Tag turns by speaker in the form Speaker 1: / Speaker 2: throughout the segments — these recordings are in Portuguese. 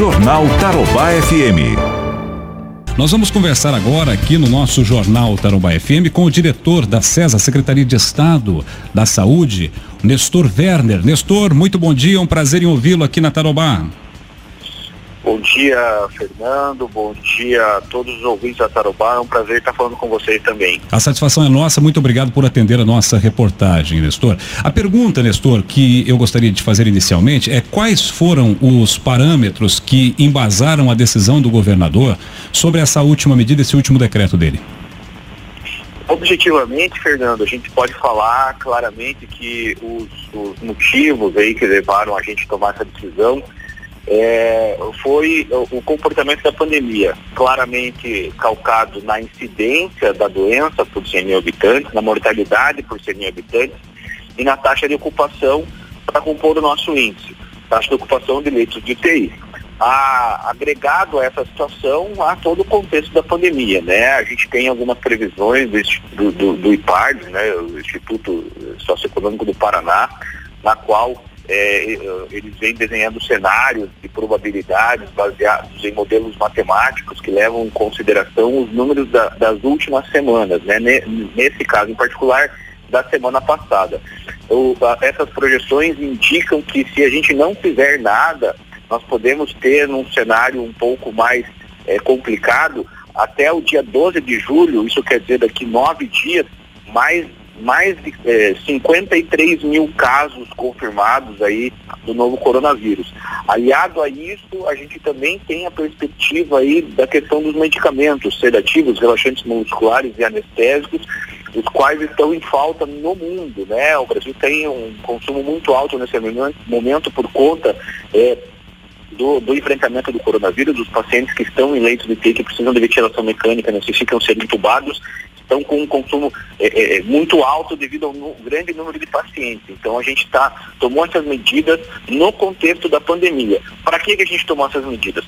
Speaker 1: Jornal Tarobá FM.
Speaker 2: Nós vamos conversar agora aqui no nosso Jornal Tarobá FM com o diretor da CESA, Secretaria de Estado da Saúde, Nestor Werner. Nestor, muito bom dia, um prazer em ouvi-lo aqui na Tarobá.
Speaker 3: Bom dia, Fernando. Bom dia a todos os ouvintes da Tarobá. É um prazer estar falando com vocês também.
Speaker 2: A satisfação é nossa. Muito obrigado por atender a nossa reportagem, Nestor. A pergunta, Nestor, que eu gostaria de fazer inicialmente é quais foram os parâmetros que embasaram a decisão do governador sobre essa última medida, esse último decreto dele?
Speaker 3: Objetivamente, Fernando, a gente pode falar claramente que os, os motivos aí que levaram a gente a tomar essa decisão é, foi o comportamento da pandemia, claramente calcado na incidência da doença por 100 mil habitantes, na mortalidade por 100 mil habitantes e na taxa de ocupação para compor o nosso índice, taxa de ocupação de leitos de UTI. A, agregado a essa situação a todo o contexto da pandemia, né? A gente tem algumas previsões do, do, do IPARD, né? O Instituto Socioeconômico do Paraná, na qual é, eles vêm desenhando cenários de probabilidades baseados em modelos matemáticos que levam em consideração os números da, das últimas semanas, né? nesse caso em particular, da semana passada. O, a, essas projeções indicam que se a gente não fizer nada, nós podemos ter num cenário um pouco mais é, complicado, até o dia 12 de julho, isso quer dizer daqui nove dias, mais mais de é, 53 mil casos confirmados aí do novo coronavírus. Aliado a isso, a gente também tem a perspectiva aí da questão dos medicamentos sedativos, relaxantes musculares e anestésicos, os quais estão em falta no mundo, né? O Brasil tem um consumo muito alto nesse momento por conta é, do, do, enfrentamento do coronavírus, dos pacientes que estão em leitos de UTI que precisam de ventilação mecânica, necessitam ser entubados, estão com um consumo é, é, é, muito alto devido ao grande número de pacientes. Então a gente tá, tomou essas medidas no contexto da pandemia. Para que, que a gente tomou essas medidas?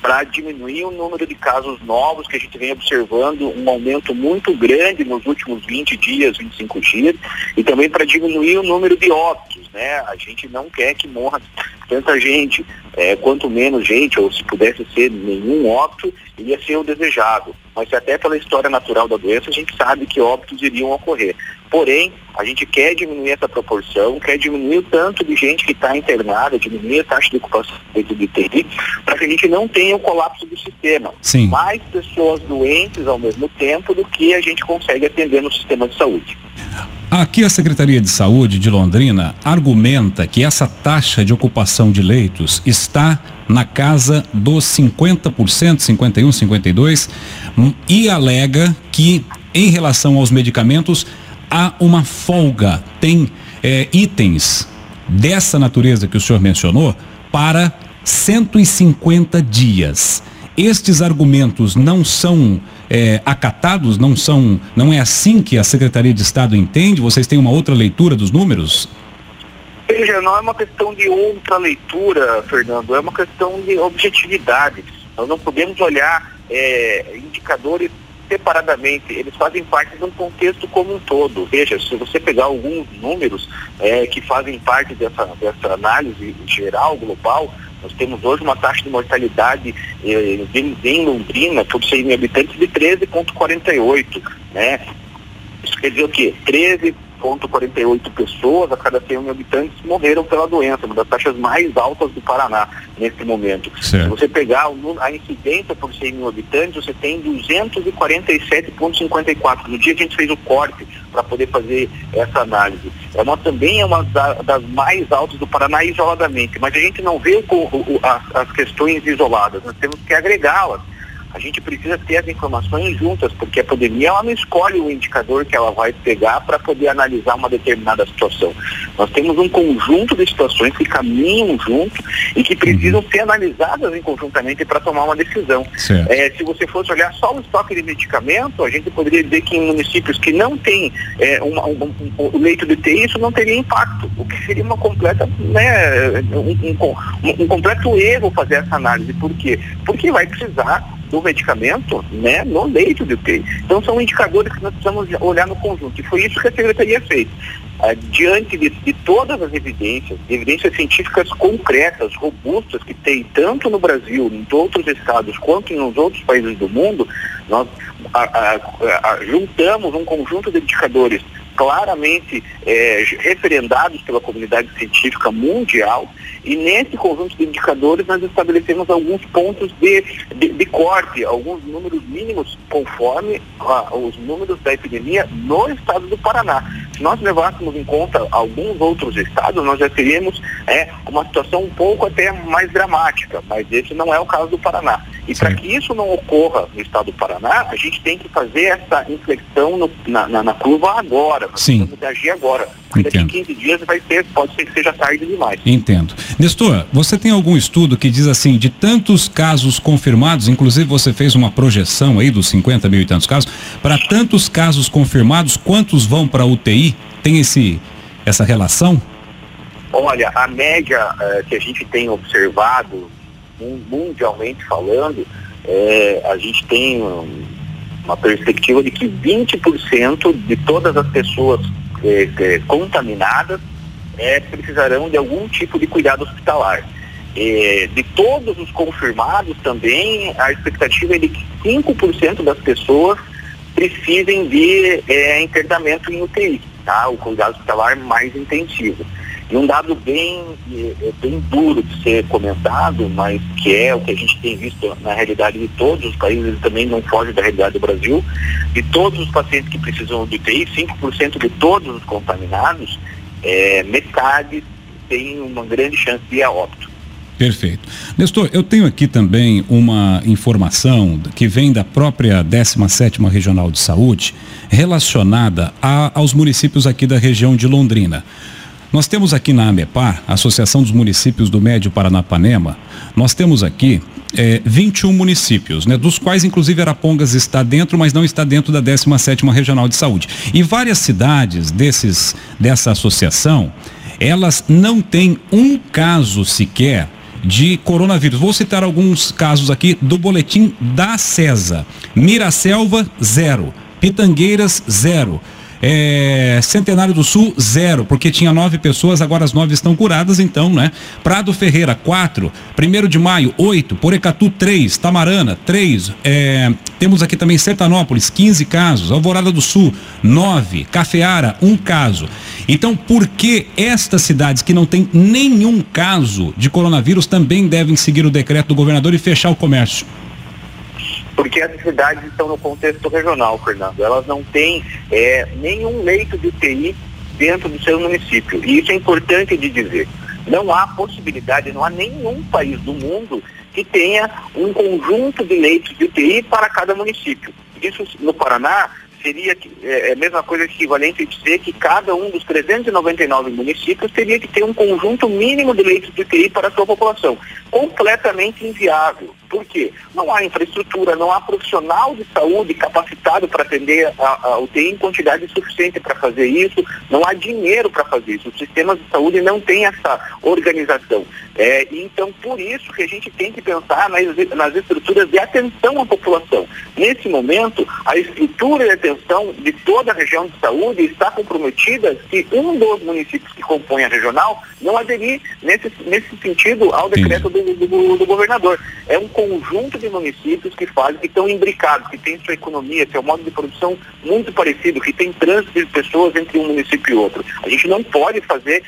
Speaker 3: para diminuir o número de casos novos que a gente vem observando, um aumento muito grande nos últimos 20 dias, 25 dias, e também para diminuir o número de óbitos, né? A gente não quer que morra tanta gente, é, quanto menos gente, ou se pudesse ser nenhum óbito, iria ser o desejado. Mas até pela história natural da doença, a gente sabe que óbitos iriam ocorrer. Porém, a gente quer diminuir essa proporção, quer diminuir o tanto de gente que está internada, diminuir a taxa de ocupação de UTI, para que a gente não tenha o colapso do sistema.
Speaker 2: Sim.
Speaker 3: Mais pessoas doentes ao mesmo tempo do que a gente consegue atender no sistema de saúde.
Speaker 2: Aqui a Secretaria de Saúde de Londrina argumenta que essa taxa de ocupação de leitos está na casa dos 50%, 51, 52 e alega que em relação aos medicamentos há uma folga, tem é, itens dessa natureza que o senhor mencionou para 150 dias. Estes argumentos não são é, acatados, não são, não é assim que a Secretaria de Estado entende? Vocês têm uma outra leitura dos números?
Speaker 3: Veja, não é uma questão de outra leitura, Fernando, é uma questão de objetividade. Nós não podemos olhar é, indicadores separadamente, eles fazem parte de um contexto como um todo. Veja, se você pegar alguns números é, que fazem parte dessa, dessa análise geral, global, nós temos hoje uma taxa de mortalidade eh, em, Londrina por 100 mil habitantes de 13,48, né? Isso quer dizer o quê? 13 1.48 pessoas a cada 100 mil habitantes morreram pela doença, uma das taxas mais altas do Paraná nesse momento. Certo. Se você pegar a incidência por 100 mil habitantes, você tem 247,54. No dia que a gente fez o corte para poder fazer essa análise. É uma, também é uma das mais altas do Paraná isoladamente, mas a gente não vê as questões isoladas, nós temos que agregá-las a gente precisa ter as informações juntas, porque a pandemia ela não escolhe o indicador que ela vai pegar para poder analisar uma determinada situação. Nós temos um conjunto de situações que caminham junto e que precisam uhum. ser analisadas em conjuntamente para tomar uma decisão. É, se você fosse olhar só o estoque de medicamento, a gente poderia dizer que em municípios que não têm é, uma, um, um, leito de TI, isso não teria impacto, o que seria uma completa, né, um, um completo erro fazer essa análise. Por quê? Porque vai precisar do medicamento né, no leito de UTI. Então são indicadores que nós precisamos olhar no conjunto. E foi isso que a Secretaria fez. ah, diante de, de, todas as evidências, evidências científicas concretas, robustas, que tem tanto no Brasil, em outros estados, quanto nos outros países do mundo, nós a, a, a, juntamos um conjunto de indicadores claramente é, referendados pela comunidade científica mundial e nesse conjunto de indicadores nós estabelecemos alguns pontos de, de, de corte, alguns números mínimos conforme os números da epidemia no estado do Paraná. Se nós levássemos em conta alguns outros estados, nós já teríamos é, uma situação um pouco até mais dramática, mas esse não é o caso do Paraná. E para que isso não ocorra no estado do Paraná, a gente tem que fazer essa inflexão no, na, na, na, curva agora.
Speaker 2: Sim.
Speaker 3: Temos agir agora. Daqui 15 dias vai ser, pode ser que seja tarde demais.
Speaker 2: Entendo. Nestor, você tem algum estudo que diz assim, de tantos casos confirmados, inclusive você fez uma projeção aí dos 50 mil e tantos casos, para tantos casos confirmados, quantos vão para UTI? Tem esse, essa relação?
Speaker 3: Olha, a média eh, que a gente tem observado mundialmente falando, é, a gente tem uma perspectiva de que 20% de todas as pessoas é, é, contaminadas é, precisarão de algum tipo de cuidado hospitalar. É, de todos os confirmados também, a expectativa é de que 5% das pessoas precisem de é, internamento em UTI, tá? o cuidado hospitalar mais intensivo. E um dado bem, bem duro de ser comentado, mas que é o que a gente tem visto na realidade de todos os países, e também não foge da realidade do Brasil, de todos os pacientes que precisam de UTI, 5% de todos os contaminados, é, metade tem uma grande chance de ir a óbito.
Speaker 2: Perfeito. Nestor, eu tenho aqui também uma informação que vem da própria 17ª Regional de Saúde, relacionada a, aos municípios aqui da região de Londrina. Nós temos aqui na AMEPAR, Associação dos Municípios do Médio Paranapanema, nós temos aqui é, 21 municípios, né, dos quais inclusive Arapongas está dentro, mas não está dentro da 17ª Regional de Saúde. E várias cidades desses, dessa associação, elas não têm um caso sequer de coronavírus. Vou citar alguns casos aqui do boletim da CESA. Miraselva, zero. Pitangueiras, zero. É, Centenário do Sul, zero, porque tinha nove pessoas, agora as nove estão curadas, então, né? Prado Ferreira, quatro. Primeiro de maio, oito. Porecatu, três. Tamarana, três. É, temos aqui também Sertanópolis, 15 casos. Alvorada do Sul, nove. Cafeara, um caso. Então, por que estas cidades que não têm nenhum caso de coronavírus também devem seguir o decreto do governador e fechar o comércio?
Speaker 3: Porque as cidades estão no contexto regional, Fernando. Elas não têm é, nenhum leito de UTI dentro do seu município. E isso é importante de dizer. Não há possibilidade, não há nenhum país do mundo que tenha um conjunto de leitos de UTI para cada município. Isso no Paraná seria é, é, a mesma coisa equivalente a dizer que cada um dos 399 municípios teria que ter um conjunto mínimo de leitos de UTI para a sua população. Completamente inviável. Por quê? Não há infraestrutura, não há profissional de saúde capacitado para atender a, a UTI em quantidade suficiente para fazer isso, não há dinheiro para fazer isso. Os sistemas de saúde não têm essa organização. É, então, por isso que a gente tem que pensar nas, nas estruturas de atenção à população. Nesse momento, a estrutura de atenção de toda a região de saúde está comprometida se um dos municípios que compõem a regional não aderir nesse, nesse sentido ao decreto do, do, do governador. É um conjunto de municípios que fazem, que estão imbricados, que têm sua economia, seu modo de produção muito parecido, que tem trânsito de pessoas entre um município e outro. A gente não pode fazer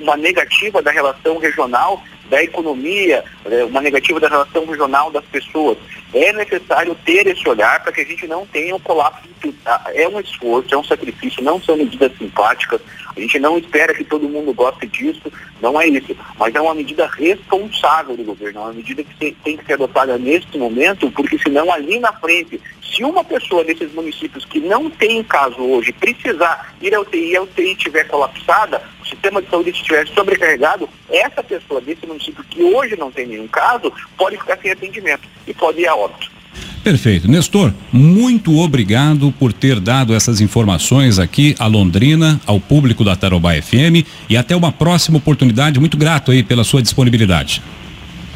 Speaker 3: uma negativa da relação regional da economia, é, uma negativa da relação regional das pessoas. É necessário ter esse olhar para que a gente não tenha um colapso. Ah, é um esforço, é um sacrifício, não são medidas simpáticas. A gente não espera que todo mundo goste disso, não é isso. Mas é uma medida responsável do governo, é uma medida que tem que ser adotada neste momento, porque senão ali na frente, se uma pessoa desses municípios que não tem caso hoje precisar ir ao UTI e a UTI estiver colapsada, sistema de saúde estiver sobrecarregado, essa pessoa desse município que hoje não tem nenhum caso, pode ficar sem atendimento e pode ir a óbito.
Speaker 2: Perfeito. Nestor, muito obrigado por ter dado essas informações aqui a Londrina, ao público da Tarobá FM e até uma próxima oportunidade. Muito grato aí pela sua disponibilidade.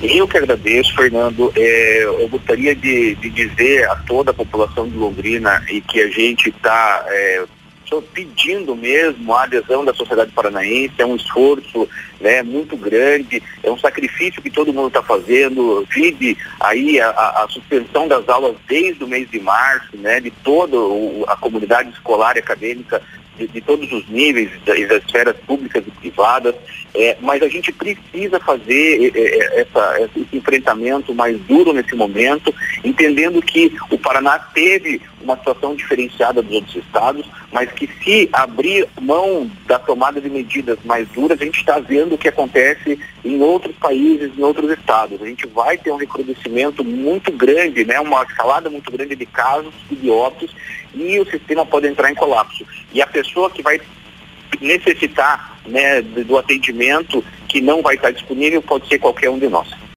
Speaker 3: Eu que agradeço, Fernando. É, eu gostaria de, de, dizer a toda a população de Londrina e que a gente está é, pedindo mesmo a adesão da sociedade paranaense, é um esforço né, muito grande, é um sacrifício que todo mundo está fazendo, vive aí a, a, suspensão das aulas desde o mês de março, né, de toda a comunidade escolar e acadêmica de, de, todos os níveis, das, das esferas públicas e privadas, é, mas a gente precisa fazer é, é, essa, esse enfrentamento mais duro nesse momento, entendendo que o Paraná teve uma situação diferenciada dos outros estados, mas que se abrir mão da tomada de medidas mais duras, a gente está vendo o que acontece em outros países, em outros estados. A gente vai ter um recrudescimento muito grande, né, uma escalada muito grande de casos e de óbitos, e o sistema pode entrar em colapso. E a pessoa que vai necessitar né, do atendimento que não vai estar disponível pode ser qualquer um de nós.